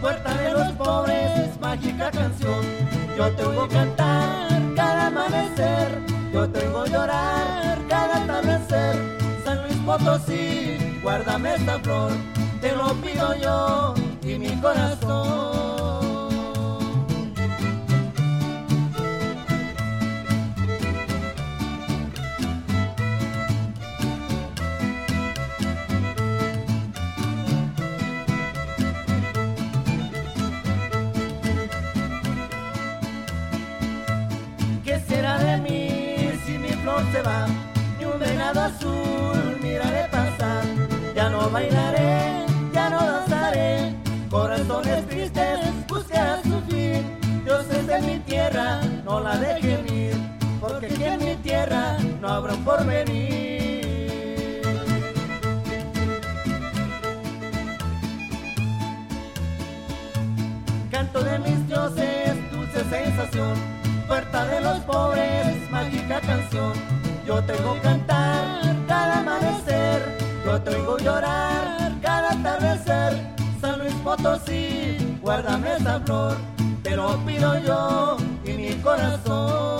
Puerta de los pobres, mágica canción. Yo tengo cantar cada amanecer, yo tengo llorar cada atardecer. San Luis Potosí, guárdame esta flor, te lo pido yo y mi corazón. Se va, ni un venado azul miraré pasar. Ya no bailaré, ya no danzaré, corazones tristes buscarán su fin. Dios es de mi tierra, no la dejen ir, porque aquí en mi tierra no habrá un porvenir. Canto de mis dioses, dulce sensación, puerta de los pobres, mágica canción yo tengo cantar cada amanecer, yo tengo llorar cada atardecer. San Luis Potosí, guárdame esa flor, te lo pido yo y mi corazón.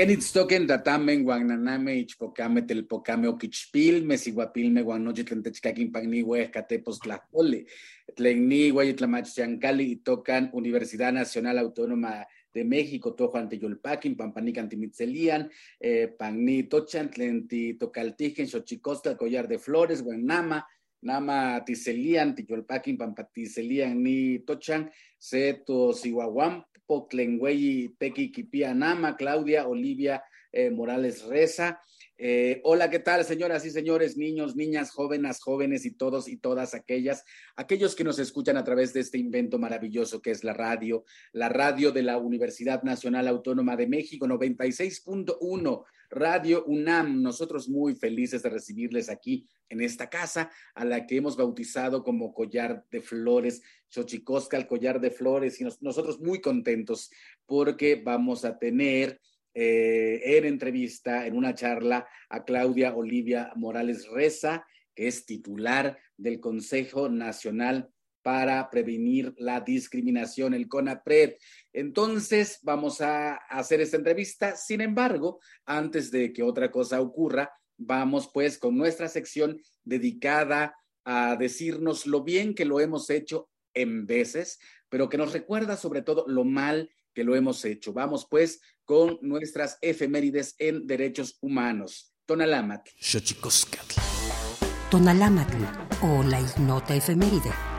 Kenitstoken datamen guananame ichpocame telpocame oquichpilme siguapilme guanoche tlentechcaquin pagni huescatepos tlajole tlenni huayitlamachchancali y tocan Universidad Nacional Autónoma de México, Tojo Anteyolpaquin, Pampanic Antimitzelian, eh, Pagni Tochan, Tlenti Tocaltijen, Xochicostal, Collar de Flores, Guanama, Nama Tiselian, Tiyolpaquin, Pampatiselian, ni Tochan, Seto Sihuahuam, Poclenguey, Tequi, Kipia, Nama, Claudia, Olivia eh, Morales Reza. Eh, hola, ¿qué tal, señoras y señores, niños, niñas, jóvenes, jóvenes y todos y todas aquellas, aquellos que nos escuchan a través de este invento maravilloso que es la radio, la radio de la Universidad Nacional Autónoma de México, 96.1, Radio UNAM. Nosotros muy felices de recibirles aquí en esta casa, a la que hemos bautizado como Collar de Flores, Xochicosca, el Collar de Flores, y nosotros muy contentos porque vamos a tener eh, en entrevista, en una charla, a Claudia Olivia Morales Reza, que es titular del Consejo Nacional para prevenir la discriminación, el CONAPRED. Entonces, vamos a hacer esta entrevista. Sin embargo, antes de que otra cosa ocurra, vamos pues con nuestra sección dedicada a decirnos lo bien que lo hemos hecho en veces, pero que nos recuerda sobre todo lo mal que lo hemos hecho. Vamos pues con nuestras efemérides en derechos humanos. Tonalámatl. Tonalámatl o la ignota efeméride.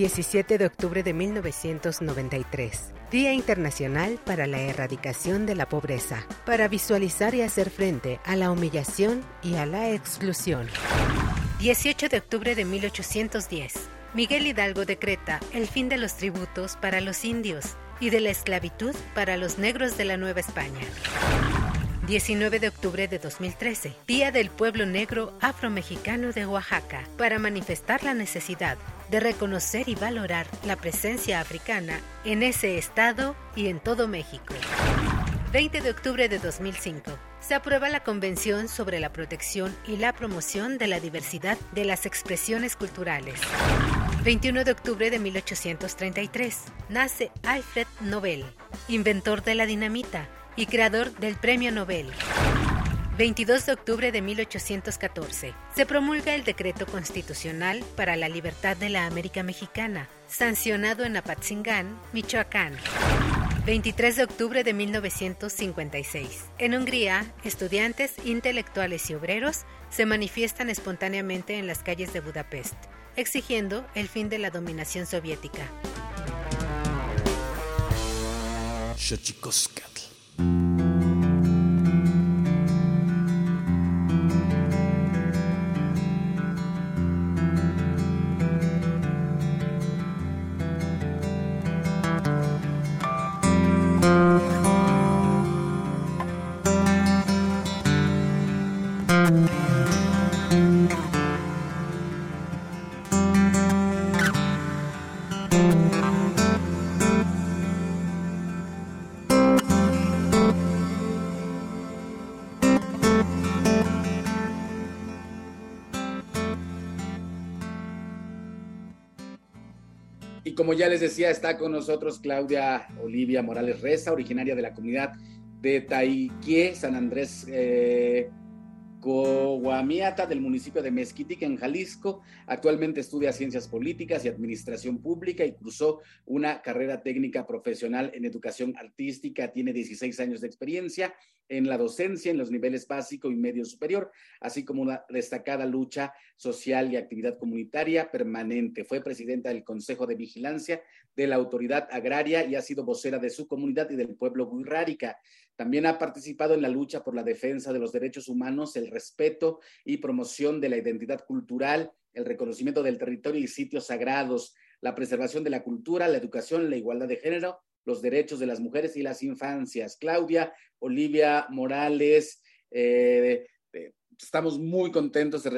17 de octubre de 1993. Día Internacional para la Erradicación de la Pobreza, para visualizar y hacer frente a la humillación y a la exclusión. 18 de octubre de 1810. Miguel Hidalgo decreta el fin de los tributos para los indios y de la esclavitud para los negros de la Nueva España. 19 de octubre de 2013, Día del Pueblo Negro Afromexicano de Oaxaca, para manifestar la necesidad de reconocer y valorar la presencia africana en ese estado y en todo México. 20 de octubre de 2005. Se aprueba la Convención sobre la protección y la promoción de la diversidad de las expresiones culturales. 21 de octubre de 1833. Nace Alfred Nobel, inventor de la dinamita, y creador del Premio Nobel. 22 de octubre de 1814. Se promulga el Decreto Constitucional para la Libertad de la América Mexicana, sancionado en Apatzingán, Michoacán. 23 de octubre de 1956. En Hungría, estudiantes, intelectuales y obreros se manifiestan espontáneamente en las calles de Budapest, exigiendo el fin de la dominación soviética. Mm-hmm. Como ya les decía, está con nosotros Claudia Olivia Morales Reza, originaria de la comunidad de Taiquie, San Andrés eh, Coahuamiata, del municipio de Mezquitic, en Jalisco. Actualmente estudia Ciencias Políticas y Administración Pública y cursó una carrera técnica profesional en educación artística. Tiene 16 años de experiencia en la docencia en los niveles básico y medio superior, así como una destacada lucha social y actividad comunitaria permanente. Fue presidenta del Consejo de Vigilancia de la Autoridad Agraria y ha sido vocera de su comunidad y del pueblo guirrárica. También ha participado en la lucha por la defensa de los derechos humanos, el respeto y promoción de la identidad cultural, el reconocimiento del territorio y sitios sagrados, la preservación de la cultura, la educación, la igualdad de género los derechos de las mujeres y las infancias. Claudia, Olivia Morales, eh, eh, estamos muy contentos de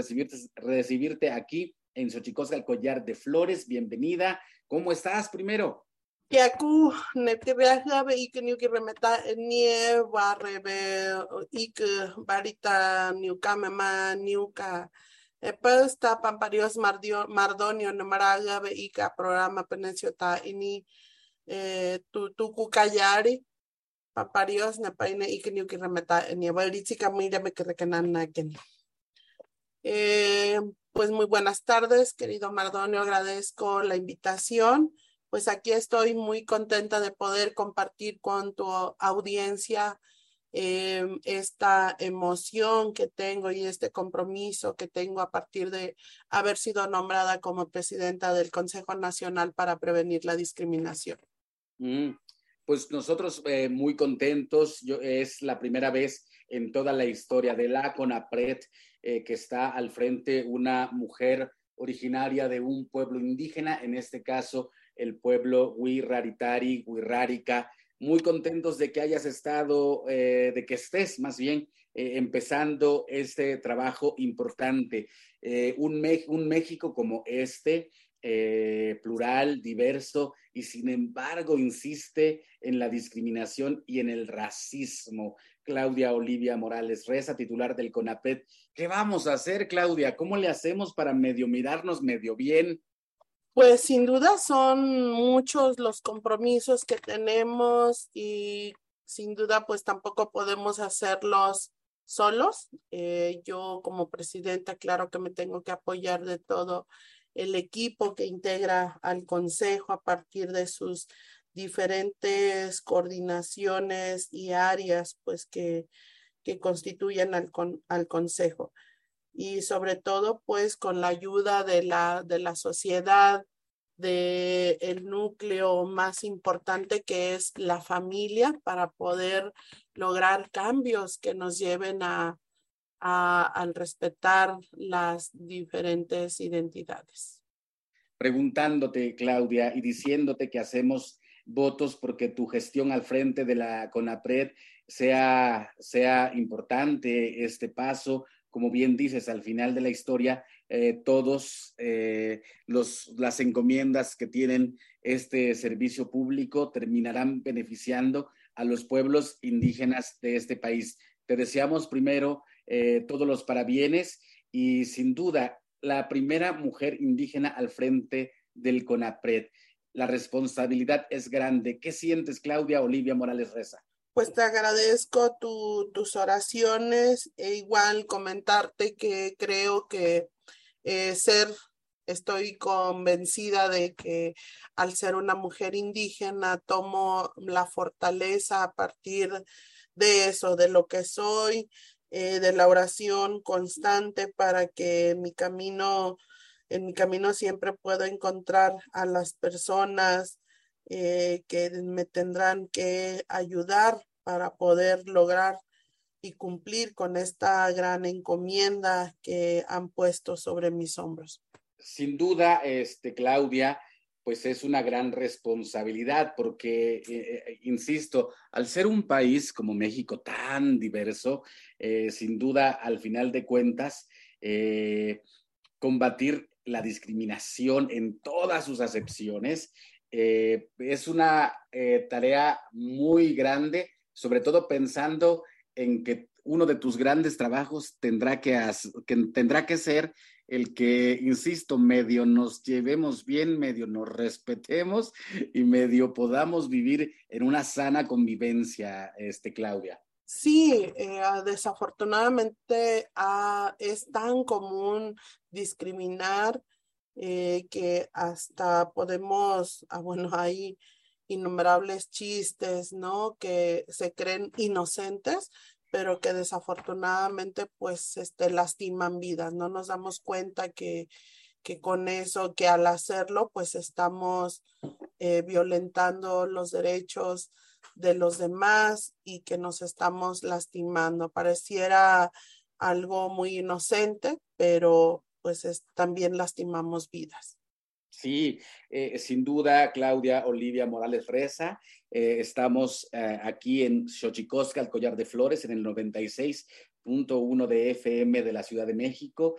recibirte, aquí en Xochicosca, el collar de flores. Bienvenida. ¿Cómo estás primero? Yaku, neptibeajabe y que niuki remeta nie barrebe y que barita niukamema niuka. Epesta pamparios mardonio namaragabe y que programa penesiota ini eh, tu tuku kayari paparios na paine ikiniu ki remeta ni abuelitzi camila me que recanan eh, pues muy buenas tardes, querido Mardonio, agradezco la invitación. Pues aquí estoy muy contenta de poder compartir con tu audiencia eh, esta emoción que tengo y este compromiso que tengo a partir de haber sido nombrada como presidenta del Consejo Nacional para Prevenir la Discriminación. Mm, pues nosotros eh, muy contentos. Yo, es la primera vez en toda la historia de la CONAPRED eh, que está al frente una mujer originaria de un pueblo indígena, en este caso el pueblo Huiraritari, Huirrárica. Muy contentos de que hayas estado, eh, de que estés más bien empezando este trabajo importante. un, un México como este, eh, plural, diverso, y sin embargo insiste en la discriminación y en el racismo. Claudia Olivia Morales Reza, titular del CONAPET. ¿Qué vamos a hacer, Claudia? ¿Cómo le hacemos para medio mirarnos medio bien? Pues sin duda son muchos los compromisos que tenemos y sin duda pues tampoco podemos hacerlos solos. Eh, yo como presidenta, claro que me tengo que apoyar de todo el equipo que integra al Consejo a partir de sus diferentes coordinaciones y áreas pues que, que constituyen al, al Consejo. Y sobre todo pues con la ayuda de la, de la sociedad de núcleo más importante que es la familia para poder lograr cambios que nos lleven a, a al respetar las diferentes identidades. Preguntándote, Claudia, y diciéndote que hacemos votos porque tu gestión al frente de la CONAPRED sea, sea importante este paso. Como bien dices, al final de la historia, eh, todos eh, los, las encomiendas que tienen este servicio público terminarán beneficiando a los pueblos indígenas de este país. Te deseamos primero eh, todos los parabienes y sin duda la primera mujer indígena al frente del CONAPRED la responsabilidad es grande. ¿Qué sientes, Claudia Olivia Morales Reza? Pues te agradezco tus oraciones e igual comentarte que creo que eh, ser, estoy convencida de que al ser una mujer indígena tomo la fortaleza a partir de eso, de lo que soy, eh, de la oración constante para que mi camino en mi camino siempre puedo encontrar a las personas eh, que me tendrán que ayudar para poder lograr y cumplir con esta gran encomienda que han puesto sobre mis hombros. Sin duda, este, Claudia, pues es una gran responsabilidad porque, eh, eh, insisto, al ser un país como México tan diverso, sin duda, al final de cuentas, combatir la discriminación en todas sus acepciones. Eh, es una eh, tarea muy grande, sobre todo pensando en que uno de tus grandes trabajos tendrá que, que, tendrá que ser el que, insisto, medio nos llevemos bien, medio nos respetemos y medio podamos vivir en una sana convivencia, este, Claudia. Sí, eh, ah, desafortunadamente ah, es tan común discriminar eh, que hasta podemos, ah, bueno, hay innumerables chistes, ¿no? Que se creen inocentes, pero que desafortunadamente pues este, lastiman vidas. No nos damos cuenta que, que con eso, que al hacerlo pues estamos eh, violentando los derechos de los demás y que nos estamos lastimando. Pareciera algo muy inocente, pero pues también lastimamos vidas. Sí, eh, sin duda, Claudia Olivia Morales Reza. Eh, estamos eh, aquí en Xochicosca, el Collar de Flores, en el 96.1 de FM de la Ciudad de México,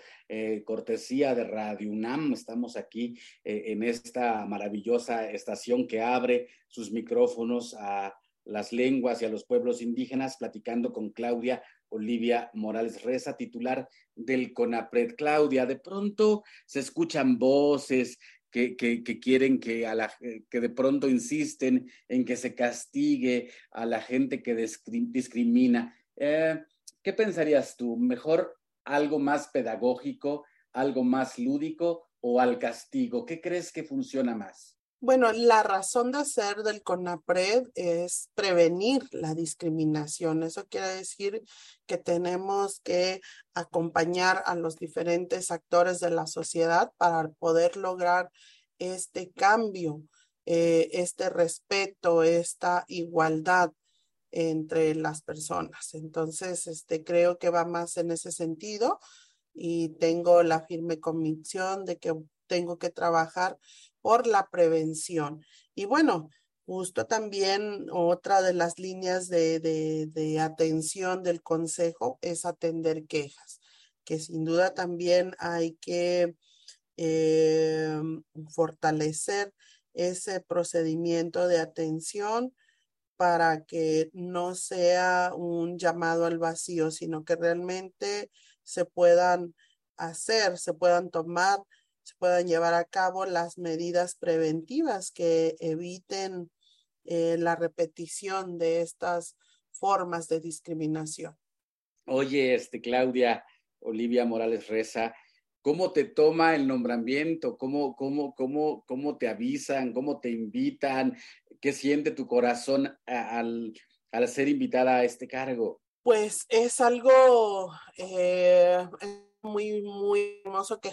cortesía de Radio UNAM. Estamos aquí en esta maravillosa estación que abre sus micrófonos a las lenguas y a los pueblos indígenas, platicando con Claudia Olivia Morales Reza, titular del CONAPRED. Claudia, de pronto se escuchan voces que, quieren que, a la, que de pronto insisten en que se castigue a la gente que discrimina. Eh, ¿Qué pensarías tú? ¿Mejor algo más pedagógico, algo más lúdico o al castigo? ¿Qué crees que funciona más? Bueno, la razón de ser del CONAPRED es prevenir la discriminación. Eso quiere decir que tenemos que acompañar a los diferentes actores de la sociedad para poder lograr este cambio, eh, este respeto, esta igualdad entre las personas. Entonces, este, creo que va más en ese sentido y tengo la firme convicción de que tengo que trabajar por la prevención. Y bueno, justo también otra de las líneas de, atención del consejo es atender quejas, que sin duda también hay que eh, fortalecer ese procedimiento de atención para que no sea un llamado al vacío, sino que realmente se puedan hacer, se puedan tomar se puedan llevar a cabo las medidas preventivas que eviten eh, la repetición de estas formas de discriminación. Oye, este Claudia Olivia Morales Reza, ¿cómo te toma el nombramiento? ¿Cómo, cómo, cómo, cómo te avisan? ¿Cómo te invitan? ¿Qué siente tu corazón al, al ser invitada a este cargo? Pues es algo eh, muy, muy hermoso que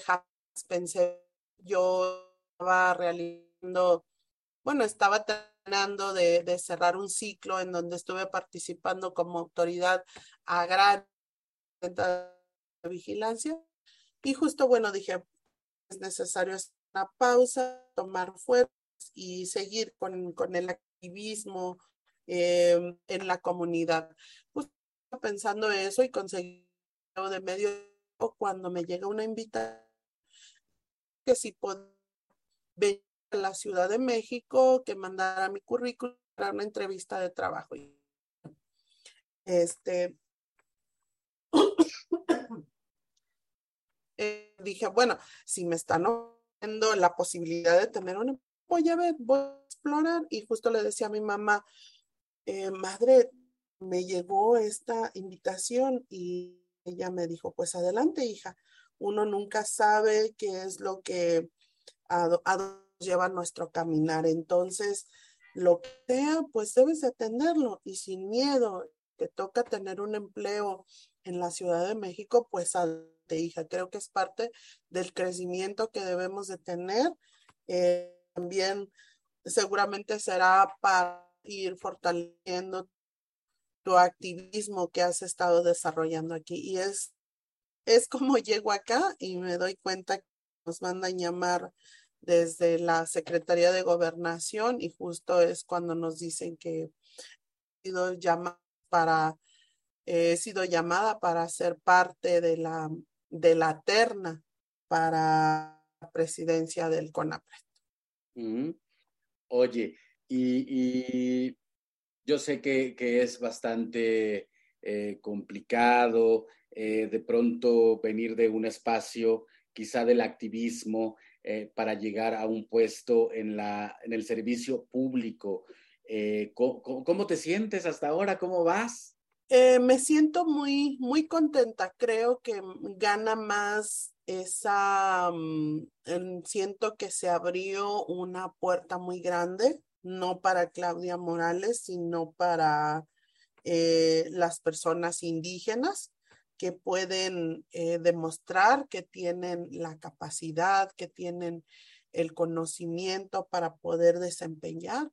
pensé yo estaba realizando, bueno, estaba terminando de, cerrar un ciclo en donde estuve participando como autoridad agraria de vigilancia y justo, bueno, dije, es necesario hacer una pausa, tomar fuerzas y seguir con, con el activismo eh, en la comunidad. Justo pensando eso y conseguí de medio cuando me llega una invitación que si puedo venir a la Ciudad de México, que mandara mi currículum para una entrevista de trabajo. Este, eh, dije, bueno, si me están ofreciendo la posibilidad de tener una, voy a ver, voy a explorar. Y justo le decía a mi mamá, eh, madre, me llegó esta invitación y ella me dijo, pues adelante, hija. Uno nunca sabe qué es lo que a, dónde lleva nuestro caminar. Entonces, lo que sea, pues debes atenderlo y sin miedo. Te toca tener un empleo en la Ciudad de México, pues adelante, hija. Creo que es parte del crecimiento que debemos de tener. Eh, también seguramente será para ir fortaleciendo tu activismo que has estado desarrollando aquí. Y es, es como llego acá y me doy cuenta que nos mandan llamar desde la Secretaría de Gobernación y justo es cuando nos dicen que he sido llamada para, he sido llamada para ser parte de la, de la terna para la presidencia del CONAPRED. Oye, y, yo sé que, es bastante eh, complicado eh, de pronto venir de un espacio quizá del activismo eh, para llegar a un puesto en, la, en el servicio público. ¿cómo, te sientes hasta ahora? ¿Cómo vas? me siento muy, muy contenta. Creo que gana más esa, mm, siento que se abrió una puerta muy grande no para Claudia Morales, sino para eh, las personas indígenas que pueden eh, demostrar que tienen la capacidad, que tienen el conocimiento para poder desempeñar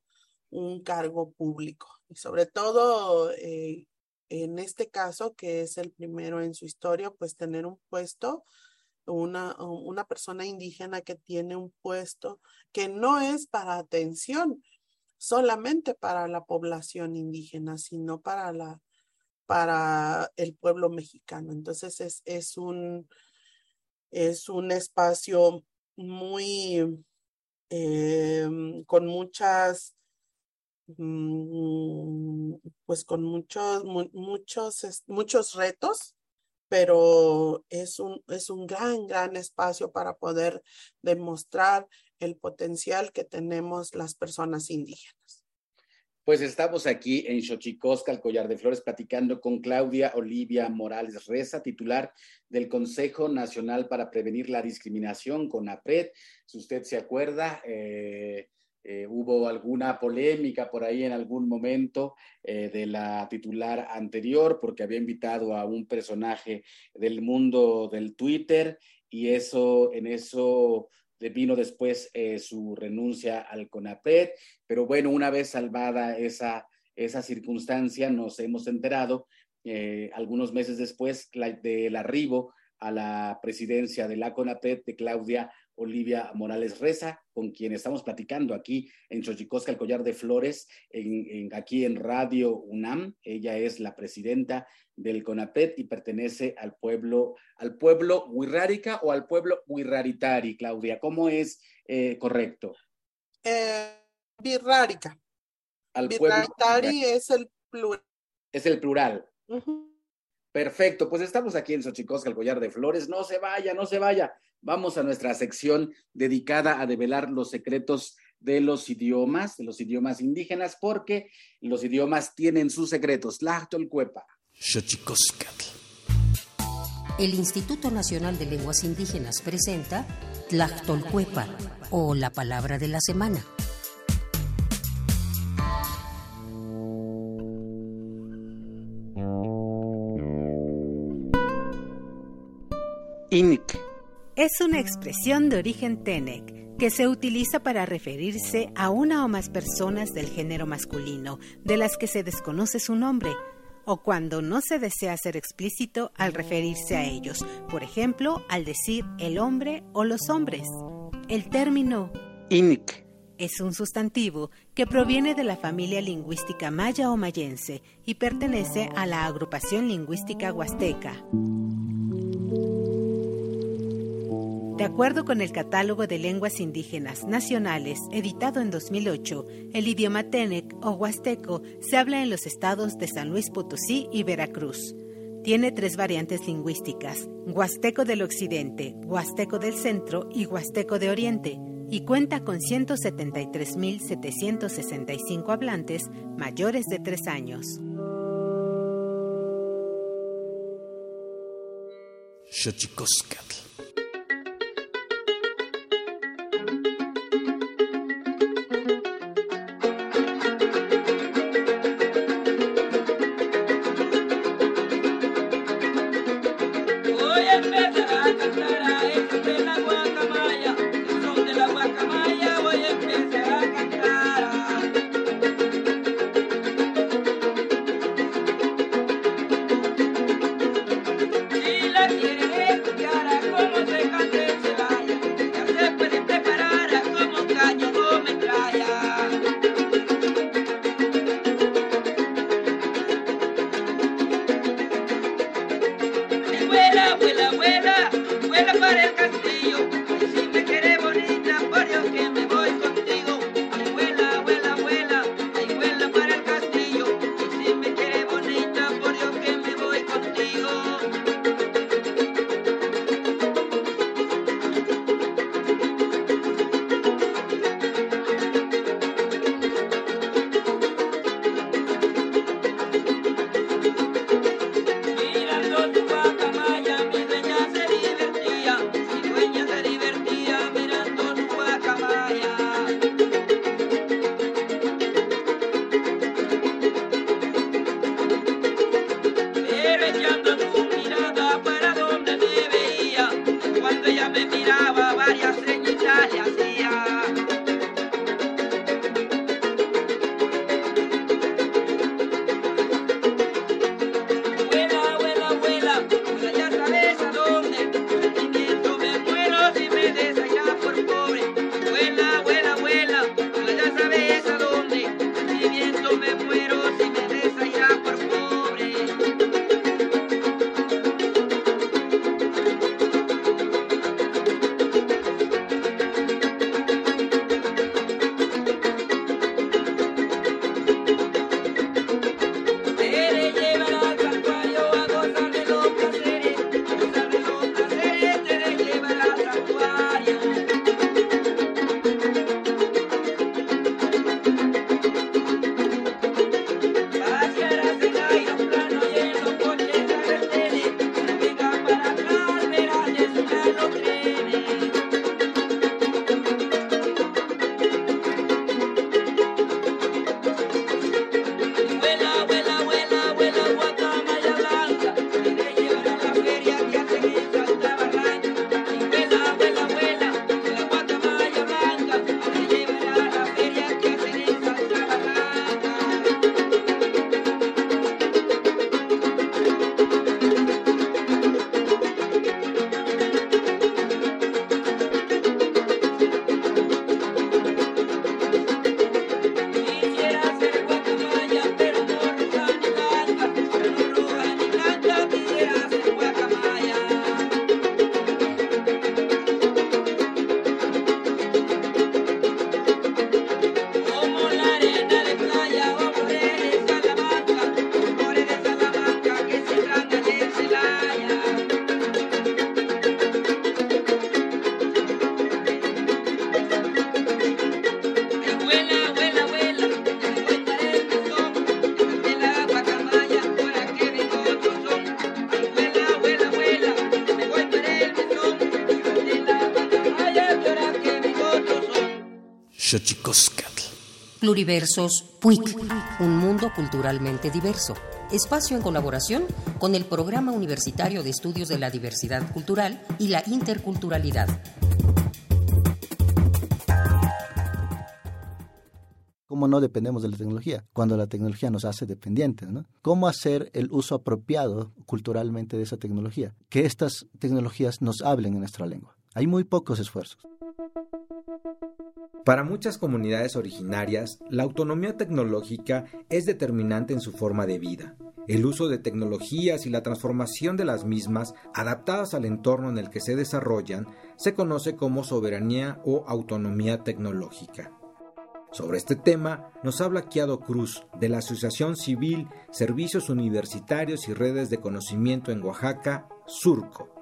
un cargo público. Y sobre todo, eh, en este caso, que es el primero en su historia, pues tener un puesto una, una persona indígena que tiene un puesto que no es para atención, solamente para la población indígena, sino para la para el pueblo mexicano. Entonces es, es un es un espacio muy em, con muchas mm, pues con muchos muchos muchos retos pero es un, es un gran, gran espacio para poder demostrar el potencial que tenemos las personas indígenas. Pues estamos aquí en Xochicosca, el Collar de Flores, platicando con Claudia Olivia Morales Reza, titular del Consejo Nacional para Prevenir la Discriminación, con APRED. Si usted se acuerda, eh, eh, hubo alguna polémica por ahí en algún momento eh, de la titular anterior porque había invitado a un personaje del mundo del Twitter y eso en eso vino después eh, su renuncia al CONAPRED, pero bueno, una vez salvada esa, esa circunstancia, nos hemos enterado algunos meses después del arribo a la presidencia de la CONAPRED de Claudia Olivia Morales Reza, con quien estamos platicando aquí en Xochicosca, el Collar de Flores, en, aquí en Radio UNAM. Ella es la presidenta del CONAPET y pertenece al pueblo, al pueblo Huirrárica o al pueblo Huirraritari, Claudia. ¿Cómo es eh, correcto? Eh. Al es el plural. Es el plural. Perfecto, pues estamos aquí en Xochicosca, el collar de flores. No se vaya, no se vaya. Vamos a nuestra sección dedicada a develar los secretos de los idiomas, de los idiomas indígenas, porque los idiomas tienen sus secretos. Cuepa. El Instituto Nacional de Lenguas Indígenas presenta Tlachtolcuepa o la palabra de la semana. Es una expresión de origen Tenec, que se utiliza para referirse a una o más personas del género masculino, de las que se desconoce su nombre, o cuando no se desea ser explícito al referirse a ellos, por ejemplo, al decir el hombre o los hombres. El término Inik es un sustantivo que proviene de la familia lingüística maya o mayense y pertenece a la agrupación lingüística huasteca. De acuerdo con el Catálogo de Lenguas Indígenas Nacionales, editado en 2008, el idioma Tenec o huasteco se habla en los estados de San Luis Potosí y Veracruz. Tiene tres variantes lingüísticas, huasteco del occidente, huasteco del centro y huasteco de oriente, y cuenta con 173.765 hablantes mayores de tres años. Pluriversos PUIC, un mundo culturalmente diverso. Espacio en colaboración con el Programa Universitario de Estudios de la Diversidad Cultural y la Interculturalidad. ¿Cómo no dependemos de la tecnología? Cuando la tecnología nos hace dependientes, ¿no? ¿Cómo hacer el uso apropiado culturalmente de esa tecnología? Que estas tecnologías nos hablen en nuestra lengua. Hay muy pocos esfuerzos. Para muchas comunidades originarias, la autonomía tecnológica es determinante en su forma de vida. El uso de tecnologías y la transformación de las mismas, adaptadas al entorno en el que se desarrollan, se conoce como soberanía o autonomía tecnológica. Sobre este tema nos habla Kiado Cruz, de la Asociación Civil Servicios Universitarios y Redes de Conocimiento en Oaxaca, Surco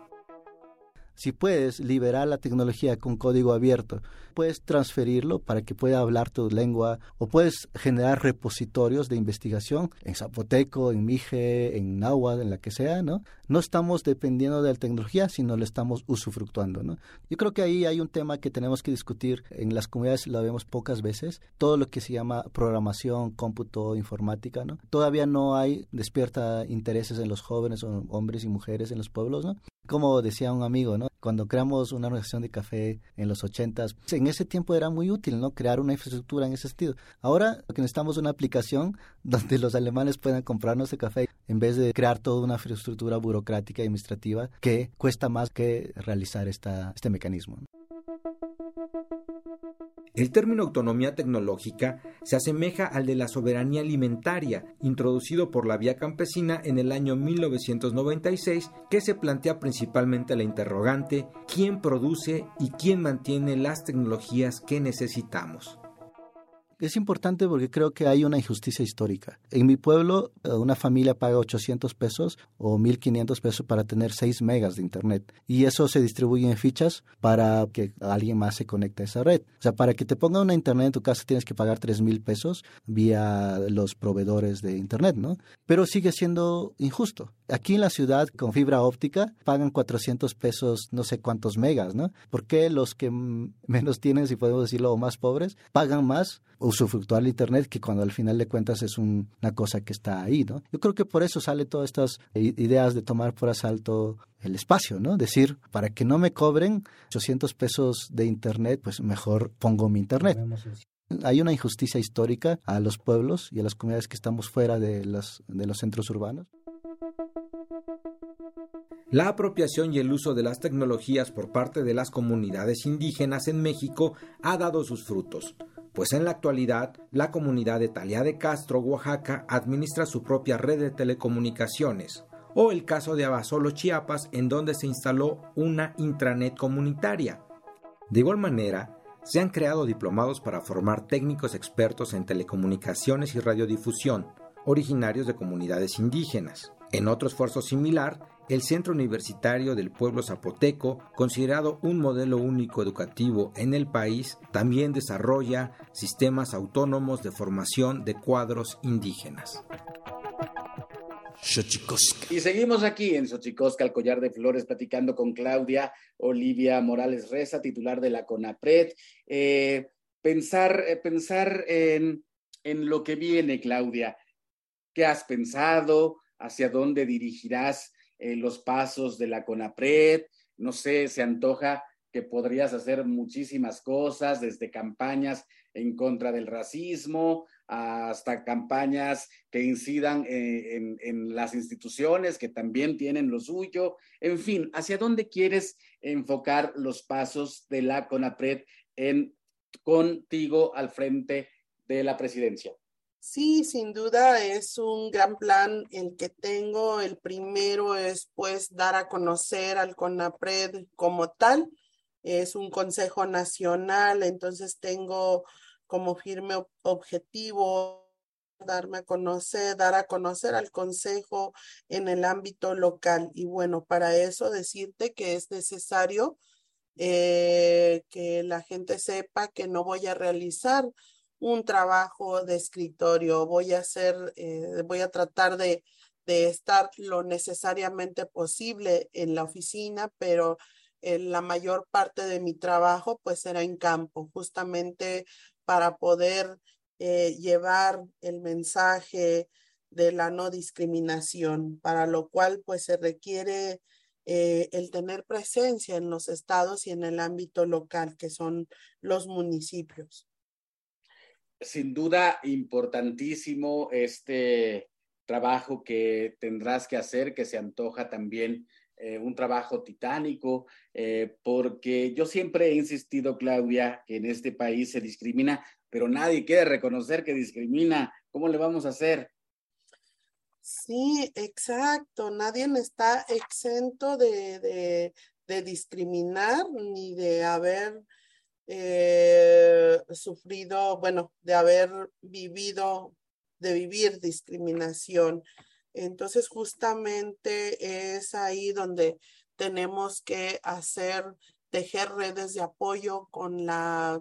si puedes liberar la tecnología con código abierto, puedes transferirlo para que pueda hablar tu lengua o puedes generar repositorios de investigación en zapoteco, en mije, en náhuatl, en la que sea, ¿no? No estamos dependiendo de la tecnología, sino lo estamos usufructuando, ¿no? Yo creo que ahí hay un tema que tenemos que discutir en las comunidades, lo vemos pocas veces, todo lo que se llama programación, cómputo, informática, ¿no? Todavía no hay, despierta intereses en los jóvenes, hombres y mujeres en los pueblos, ¿no? Como decía un amigo, ¿no? Cuando creamos una organización de café en los ochentas, en ese tiempo era muy útil, ¿no? Crear una infraestructura en ese sentido. Ahora necesitamos es una aplicación donde los alemanes puedan comprarnos el café en vez de crear toda una infraestructura burocrática y administrativa que cuesta más que realizar esta, este mecanismo. El término autonomía tecnológica se asemeja al de la soberanía alimentaria, introducido por la vía campesina en el año 1996, que se plantea principalmente la interrogante ¿quién produce y quién mantiene las tecnologías que necesitamos? Es importante porque creo que hay una injusticia histórica. En mi pueblo, eh, una familia paga 800 pesos o 1500 pesos para tener 6 megas de internet. Y eso se distribuye en fichas para que alguien más se conecte a esa red. O sea, para que te ponga una internet en tu casa tienes que pagar 3 mil pesos vía los proveedores de internet, ¿no? Pero sigue siendo injusto. Aquí en la ciudad, con fibra óptica, pagan 400 pesos no sé cuántos megas, ¿no? ¿Por qué los que menos tienen, si podemos decirlo, o más pobres, pagan más? Usufructuar el Internet, que cuando al final de cuentas es una cosa que está ahí, ¿no? Yo creo que por eso sale todas estas ideas de tomar por asalto el espacio, ¿no? Decir, para que no me cobren 800 pesos de Internet, pues mejor pongo mi Internet. Hay una injusticia histórica a los pueblos y a las comunidades que estamos fuera de los, de los centros urbanos. La apropiación y el uso de las tecnologías por parte de las comunidades indígenas en México ha dado sus frutos pues en la actualidad la comunidad de Talía de Castro, Oaxaca, administra su propia red de telecomunicaciones, o el caso de Abasolo, Chiapas, en donde se instaló una intranet comunitaria. De igual manera, se han creado diplomados para formar técnicos expertos en telecomunicaciones y radiodifusión, originarios de comunidades indígenas. En otro esfuerzo similar, el Centro Universitario del Pueblo Zapoteco, considerado un modelo único educativo en el país, también desarrolla sistemas autónomos de formación de cuadros indígenas. Y seguimos aquí en Xochicosca, el collar de flores, platicando con Claudia Olivia Morales Reza, titular de la CONAPRED. Eh, pensar eh, pensar en, en lo que viene, Claudia. ¿Qué has pensado? ¿Hacia dónde dirigirás eh, los pasos de la CONAPRED, no sé, se antoja que podrías hacer muchísimas cosas, desde campañas en contra del racismo hasta campañas que incidan eh, en, las instituciones que también tienen lo suyo. En fin, ¿hacia dónde quieres enfocar los pasos de la CONAPRED en, contigo al frente de la presidencia? Sí, sin duda es un gran plan el que tengo. El primero es pues dar a conocer al CONAPRED como tal. Es un consejo nacional, entonces tengo como firme objetivo darme a conocer, dar a conocer al consejo en el ámbito local. Y bueno, para eso decirte que es necesario eh, que la gente sepa que no voy a realizar un trabajo de escritorio, voy a hacer, eh, voy a tratar de, de, estar lo necesariamente posible en la oficina, pero la mayor parte de mi trabajo pues será en campo, justamente para poder eh, llevar el mensaje de la no discriminación, para lo cual pues se requiere eh, el tener presencia en los estados y en el ámbito local, que son los municipios. Sin duda importantísimo este trabajo que tendrás que hacer, que se antoja también eh, un trabajo titánico, eh, porque yo siempre he insistido, Claudia, que en este país se discrimina, pero nadie quiere reconocer que discrimina. ¿Cómo le vamos a hacer? Sí, exacto. Nadie está exento de, discriminar ni de haber eh, sufrido, bueno, de haber vivido, de vivir discriminación. Entonces, justamente es ahí donde tenemos que hacer, tejer redes de apoyo con la,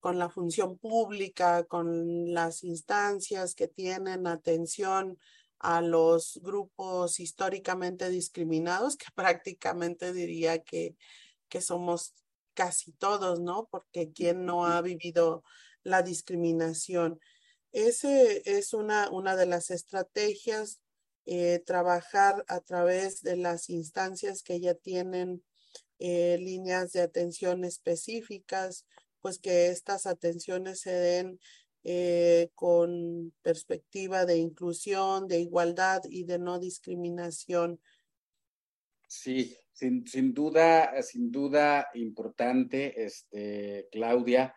con la función pública, con las instancias que tienen atención a los grupos históricamente discriminados, que prácticamente diría que, que somos casi todos, ¿no? Porque quien no ha vivido la discriminación. Ese es una, una de las estrategias eh, trabajar a través de las instancias que ya tienen eh, líneas de atención específicas, pues que estas atenciones se den eh, con perspectiva de inclusión, de igualdad y de no discriminación. Sí, sin, sin duda, sin duda importante, este, Claudia.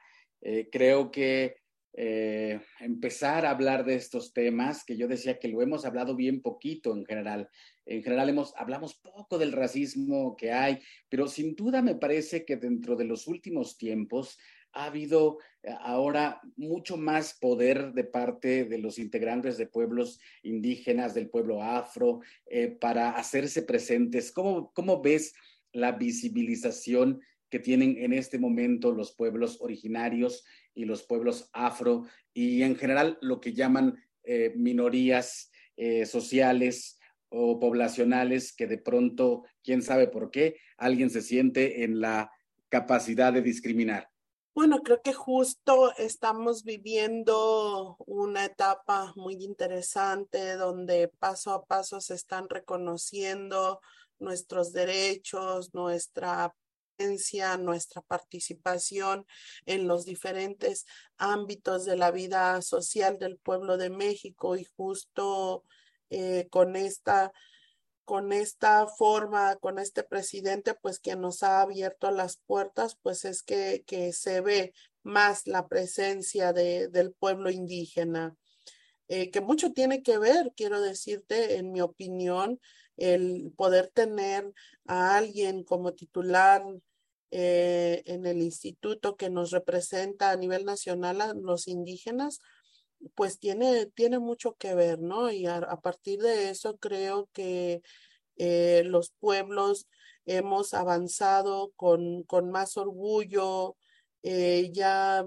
creo que eh, empezar a hablar de estos temas, que yo decía que lo hemos hablado bien poquito en general. En general hemos, hablamos poco del racismo que hay, pero sin duda me parece que dentro de los últimos tiempos ha habido eh, ahora mucho más poder de parte de los integrantes de pueblos indígenas, del pueblo afro, eh, para hacerse presentes. ¿Cómo, ¿Cómo ves la visibilización que tienen en este momento los pueblos originarios y los pueblos afro y en general lo que llaman eh, minorías sociales o poblacionales que de pronto, quién sabe por qué, alguien se siente en la capacidad de discriminar. Bueno, creo que justo estamos viviendo una etapa muy interesante donde paso a paso se están reconociendo nuestros derechos, nuestra nuestra participación en los diferentes ámbitos de la vida social del pueblo de México. Y justo eh, con esta con esta forma, con este presidente, pues que nos ha abierto las puertas, pues es que, que se ve más la presencia de, del pueblo indígena, eh, que mucho tiene que ver, quiero decirte, en mi opinión, el poder tener a alguien como titular eh, en el instituto que nos representa a nivel nacional a los indígenas, pues tiene, tiene mucho que ver, ¿no? Y a, partir de eso creo que eh, los pueblos hemos avanzado con, con más orgullo, eh, ya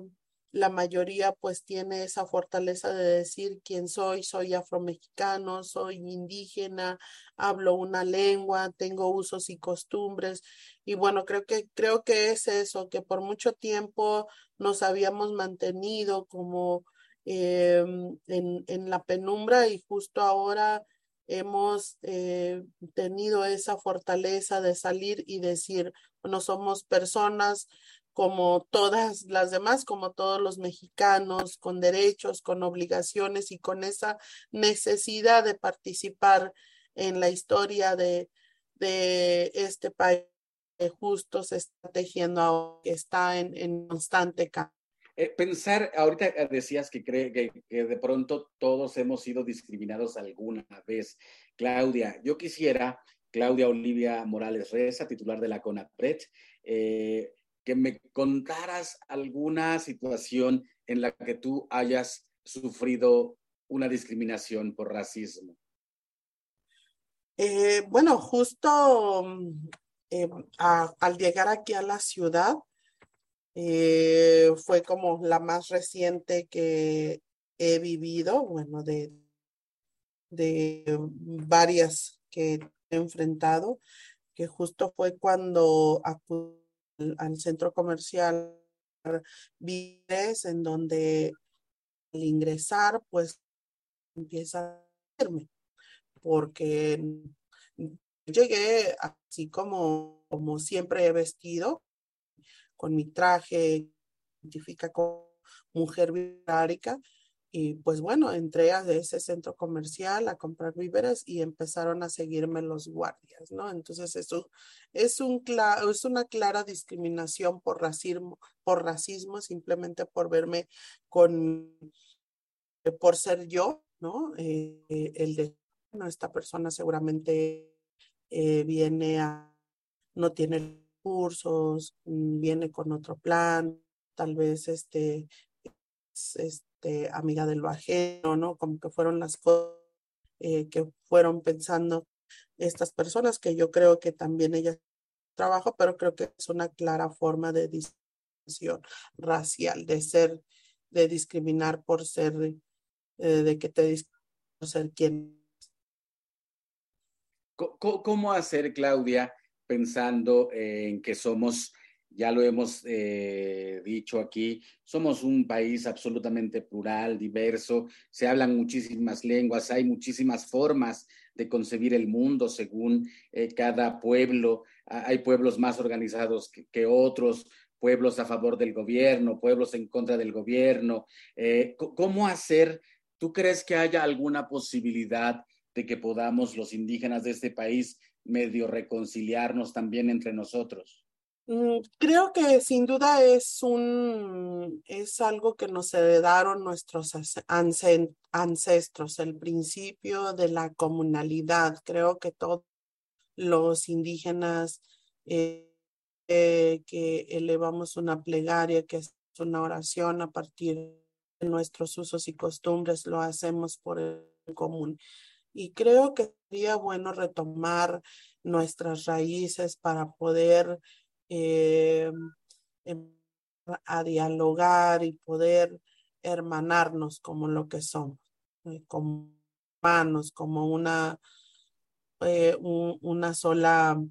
la mayoría pues tiene esa fortaleza de decir quién soy, soy afromexicano, soy indígena, hablo una lengua, tengo usos y costumbres. Y bueno, creo que, creo que es eso, que por mucho tiempo nos habíamos mantenido como em, en, en, la penumbra y justo ahora hemos eh, tenido esa fortaleza de salir y decir, no somos personas como todas las demás, como todos los mexicanos, con derechos, con obligaciones y con esa necesidad de participar en la historia de, de este país que justo se está tejiendo ahora, que está en, en constante cambio. Eh, pensar, ahorita decías que cree que, de pronto todos hemos sido discriminados alguna vez. Claudia, yo quisiera, Claudia Olivia Morales Reza, titular de la CONAPRED, eh, que me contaras alguna situación en la que tú hayas sufrido una discriminación por racismo. Eh, bueno, justo eh, al llegar aquí a la ciudad, eh, fue como la más reciente que he vivido, bueno, de, de varias que he enfrentado, que justo fue cuando acudí al, centro comercial Vives, en donde al ingresar, pues empieza a verme, porque llegué así como, como siempre he vestido, con mi traje, identifica como mujer virárica. Y pues bueno, entré a ese centro comercial a comprar víveres y empezaron a seguirme los guardias, ¿no? Entonces eso es, un es una clara discriminación por racismo, por racismo, simplemente por verme con, por ser yo, ¿no? Eh, el de, esta persona seguramente eh, viene a, no tiene cursos, mm, viene con otro plan, tal vez este, este, amiga del bajero, ¿no? Como que fueron las cosas eh, que fueron pensando estas personas, que yo creo que también ellas trabajo, pero creo que es una clara forma de discriminación racial, de ser, de discriminar por ser, eh, de que te discriminan por ser quien. ¿Cómo hacer, Claudia, pensando en que somos ya lo hemos eh, dicho aquí, somos un país absolutamente plural, diverso, se hablan muchísimas lenguas, hay muchísimas formas de concebir el mundo según eh, cada pueblo, hay pueblos más organizados que, otros, pueblos a favor del gobierno, pueblos en contra del gobierno. Eh, ¿Cómo hacer? ¿Tú crees que haya alguna posibilidad de que podamos los indígenas de este país medio reconciliarnos también entre nosotros? Mm, creo que sin duda es un es algo que nos heredaron nuestros ancestros, el principio de la comunalidad. Creo que todos los indígenas eh, que elevamos una plegaria, que es una oración a partir de nuestros usos y costumbres, lo hacemos por el común. Y creo que sería bueno retomar nuestras raíces para poder eh, a dialogar y poder hermanarnos como lo que somos, eh, como hermanos, como una, eh, una sola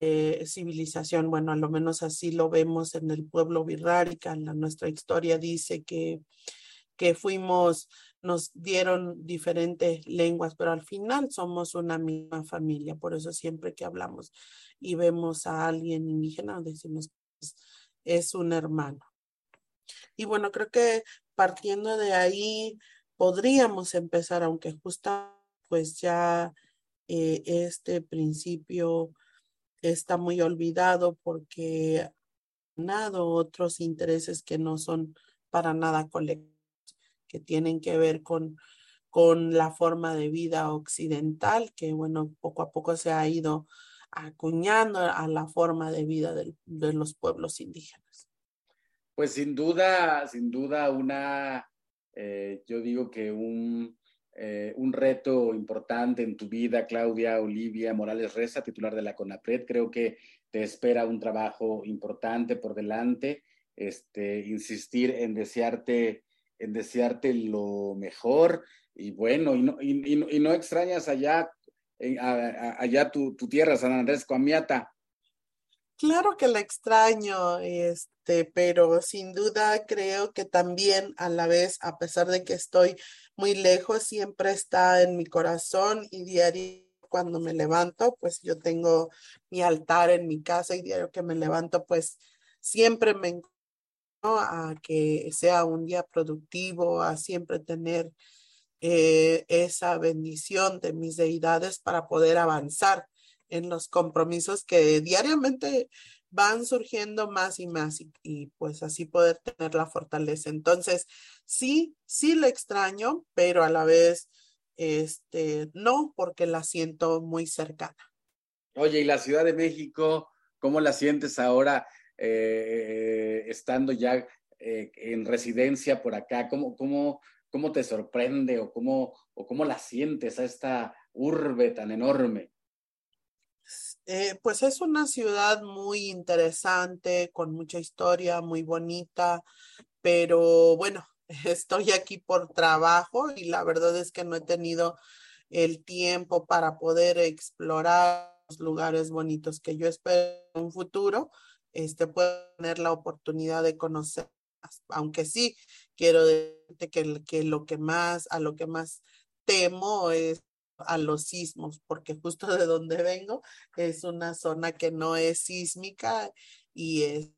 civilización. Bueno, a lo menos así lo vemos en el pueblo virrárica. La, nuestra historia dice que, que fuimos nos dieron diferentes lenguas, pero al final somos una misma familia. Por eso siempre que hablamos y vemos a alguien indígena, decimos, es, es un hermano. Y bueno, creo que partiendo de ahí podríamos empezar, aunque justo pues ya eh, este principio está muy olvidado porque nada otros intereses que no son para nada colectivos que tienen que ver con, con la forma de vida occidental, que bueno, poco a poco se ha ido acuñando a la forma de vida de, los pueblos indígenas. Pues sin duda, sin duda una, eh, yo digo que un, eh, un reto importante en tu vida, Claudia Olivia Morales Reza, titular de la CONAPRED. Creo que te espera un trabajo importante por delante. Este, insistir en desearte en desearte lo mejor y bueno, y no, y, extrañas allá, allá tu, tierra, San Andrés Coamiata. Claro que la extraño, este, pero sin duda creo que también a la vez, a pesar de que estoy muy lejos, siempre está en mi corazón y diario cuando me levanto, pues yo tengo mi altar en mi casa y diario que me levanto, pues siempre me a que sea un día productivo, a siempre tener eh, esa bendición de mis deidades para poder avanzar en los compromisos que diariamente van surgiendo más y más y, pues así poder tener la fortaleza. Entonces, sí, sí la extraño, pero a la vez, este, no, porque la siento muy cercana. Oye, ¿y la Ciudad de México, cómo la sientes ahora? Eh, estando ya eh, en residencia por acá? ¿Cómo, cómo, cómo te sorprende o cómo, o cómo la sientes a esta urbe tan enorme? Eh, pues es una ciudad muy interesante, con mucha historia, muy bonita, pero bueno, estoy aquí por trabajo y la verdad es que no he tenido el tiempo para poder explorar los lugares bonitos que yo espero en un futuro este, puede tener la oportunidad de conocer, aunque sí quiero decirte que, que lo que más, a lo que más temo es a los sismos, porque justo de donde vengo es una zona que no es sísmica y es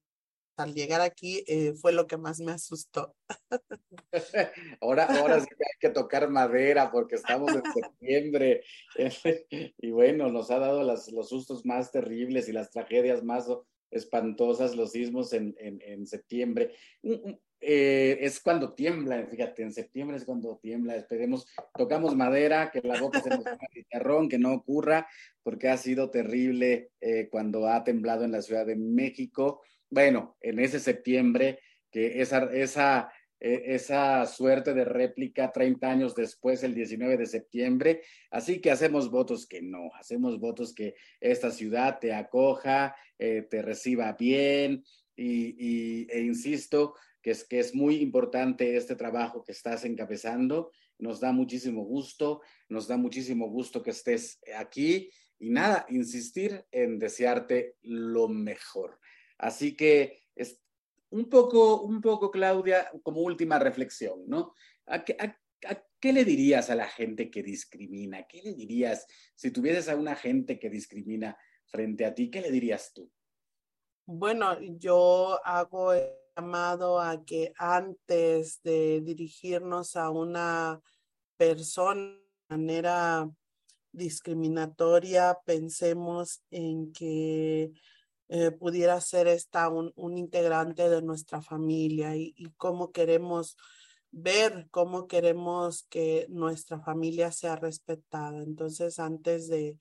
al llegar aquí eh, fue lo que más me asustó. ahora, ahora sí que hay que tocar madera porque estamos en septiembre y bueno, nos ha dado las, los sustos más terribles y las tragedias más espantosas, los sismos en, en, septiembre. Eh, es cuando tiembla, fíjate, en septiembre es cuando tiembla, esperemos, tocamos madera, que la boca se nos haga que no ocurra, porque ha sido terrible eh, cuando ha temblado en la Ciudad de México bueno, en ese septiembre, que esa, esa, esa suerte de réplica 30 años después, el 19 de septiembre. Así que hacemos votos que no, hacemos votos que esta ciudad te acoja, eh, te reciba bien y, e insisto que es, que es muy importante este trabajo que estás encabezando. Nos da muchísimo gusto, nos da muchísimo gusto que estés aquí y nada, insistir en desearte lo mejor. Así que un poco, un poco, Claudia, como última reflexión, ¿no? ¿A qué, le dirías a la gente que discrimina? ¿Qué le dirías si tuvieses a una gente que discrimina frente a ti? ¿Qué le dirías tú? Bueno, yo hago el llamado a que antes de dirigirnos a una persona de manera discriminatoria, pensemos en que eh, pudiera ser esta un, integrante de nuestra familia y, cómo queremos ver, cómo queremos que nuestra familia sea respetada. Entonces, antes de,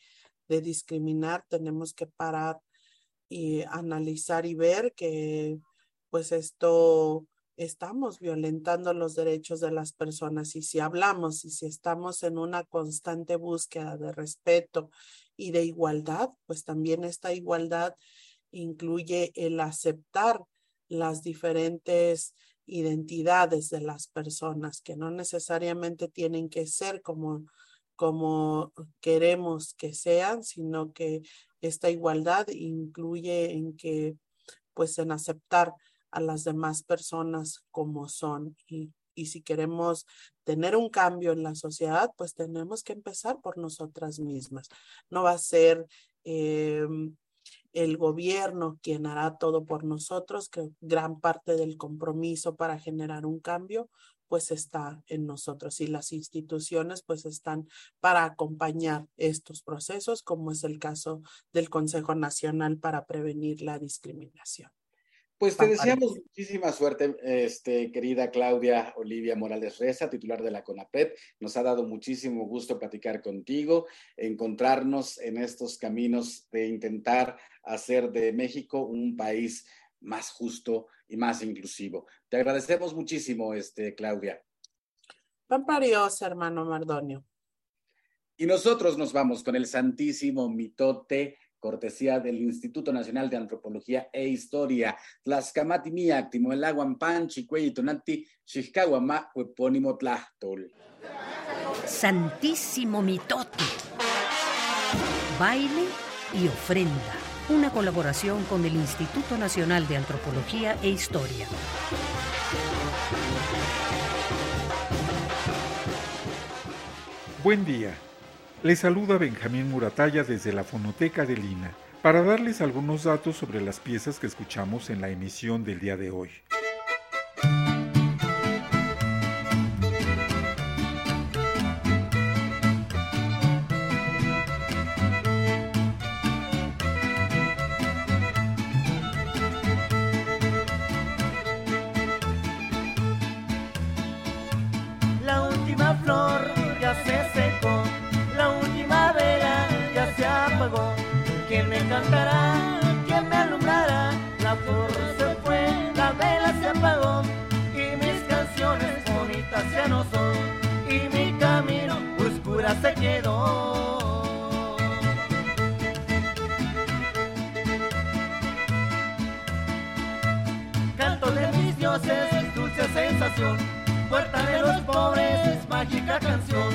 de discriminar, tenemos que parar y analizar y ver que pues esto estamos violentando los derechos de las personas y si hablamos y si estamos en una constante búsqueda de respeto y de igualdad, pues también esta igualdad incluye el aceptar las diferentes identidades de las personas, que no necesariamente tienen que ser como, como queremos que sean, sino que esta igualdad incluye en que, pues, en aceptar a las demás personas como son. Y, y si queremos tener un cambio en la sociedad, pues tenemos que empezar por nosotras mismas. No va a ser... Eh, el gobierno quien hará todo por nosotros, que gran parte del compromiso para generar un cambio pues está en nosotros y las instituciones pues están para acompañar estos procesos, como es el caso del Consejo Nacional para Prevenir la Discriminación. Pues te deseamos muchísima suerte, este, querida Claudia Olivia Morales Reza, titular de la CONAPET. Nos ha dado muchísimo gusto platicar contigo, encontrarnos en estos caminos de intentar hacer de México un país más justo y más inclusivo. Te agradecemos muchísimo, este, Claudia. Pamparios, hermano Mardonio. Y nosotros nos vamos con el santísimo mitote cortesía del Instituto Nacional de Antropología e Historia. Tlaxcamati miak, timoelaguan panchi, cueyitonanti, xixcahuama, huepónimo tlachtol. Santísimo mitote. Baile y ofrenda. Una colaboración con el Instituto Nacional de Antropología e Historia. Buen día. Les saluda Benjamín Muratalla desde la Fonoteca de Lina para darles algunos datos sobre las piezas que escuchamos en la emisión del día de hoy. De mis dioses, dulce sensación, puerta de los pobres, mágica canción.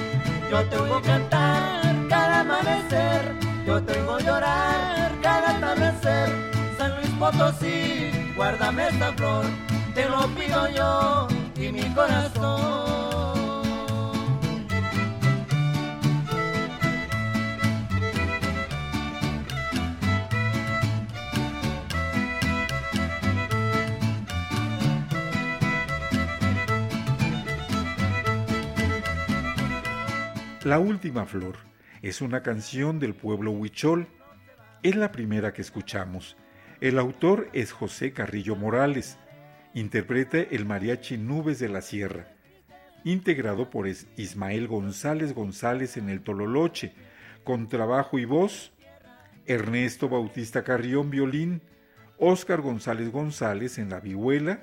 Yo te oigo cantar cada amanecer, yo te oigo llorar cada atardecer. San Luis Potosí, guárdame esta flor, te lo pido yo y mi corazón. La última flor es una canción del pueblo huichol. Es la primera que escuchamos. El autor es José Carrillo Morales. Interpreta el mariachi Nubes de la Sierra, integrado por Ismael González González en el Tololoche, con trabajo y voz, Ernesto Bautista Carrión violín, Óscar González González en la vihuela,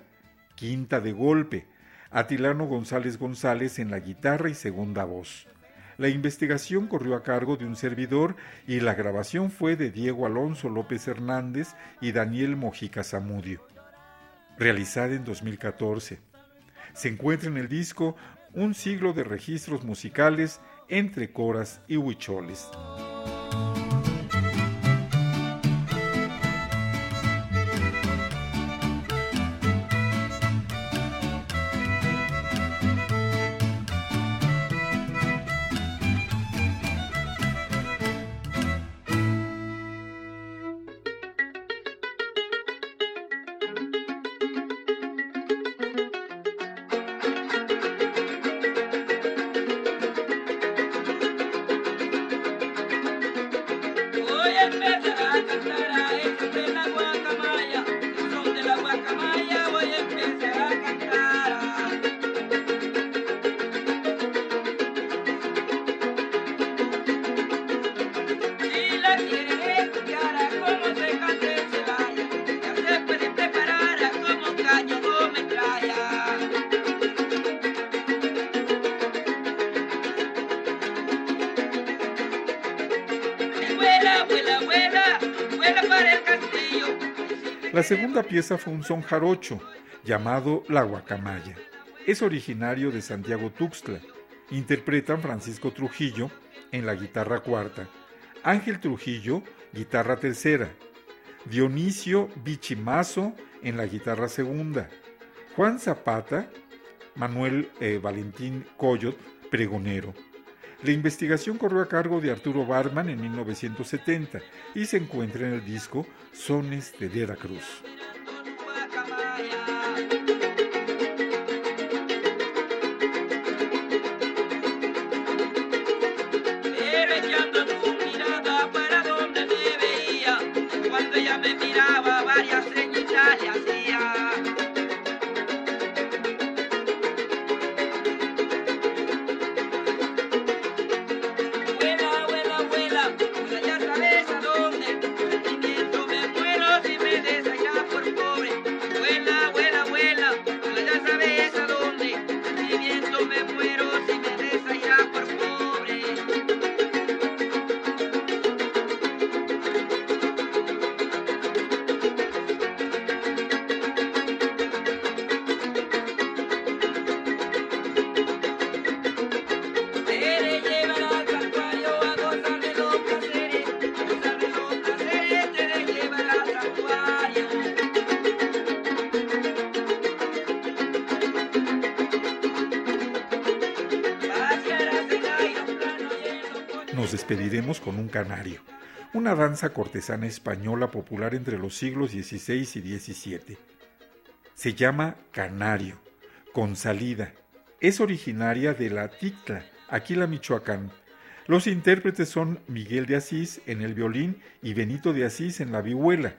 quinta de golpe, Atilano González González en la guitarra y segunda voz. La investigación corrió a cargo de un servidor y la grabación fue de Diego Alonso López Hernández y Daniel Mojica Zamudio. Realizada en 2014. Se encuentra en el disco Un siglo de registros musicales entre coras y huicholes. La segunda pieza fue un son jarocho llamado La Guacamaya. Es originario de Santiago Tuxtla. Interpretan Francisco Trujillo en la guitarra cuarta, Ángel Trujillo, guitarra tercera, Dionisio Bichimazo en la guitarra segunda, Juan Zapata, Manuel eh, Valentín Coyot, pregonero. La investigación corrió a cargo de Arturo Barman en 1970 y se encuentra en el disco Sones de Veracruz. Canario, una danza cortesana española popular entre los siglos XVI y XVII. Se llama canario, con salida. Es originaria de la Tictla, Aquila, Michoacán. Los intérpretes son Miguel de Asís en el violín y Benito de Asís en la vihuela.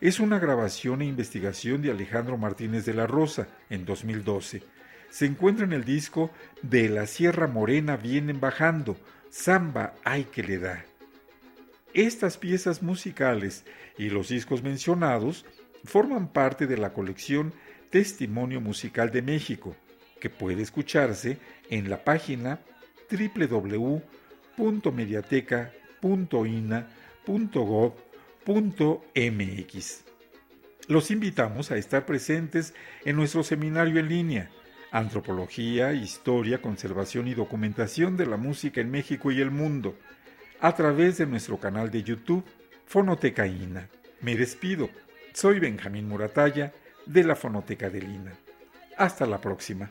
Es una grabación e investigación de Alejandro Martínez de la Rosa en 2012. Se encuentra en el disco De la Sierra Morena vienen bajando, Samba hay que le da. Estas piezas musicales y los discos mencionados forman parte de la colección Testimonio Musical de México, que puede escucharse en la página www.mediateca.ina.gov.mx. Los invitamos a estar presentes en nuestro seminario en línea Antropología, Historia, Conservación y Documentación de la Música en México y el Mundo, a través de nuestro canal de YouTube, Fonoteca INA. Me despido. Soy Benjamín Muratalla, de la Fonoteca de Lina. Hasta la próxima.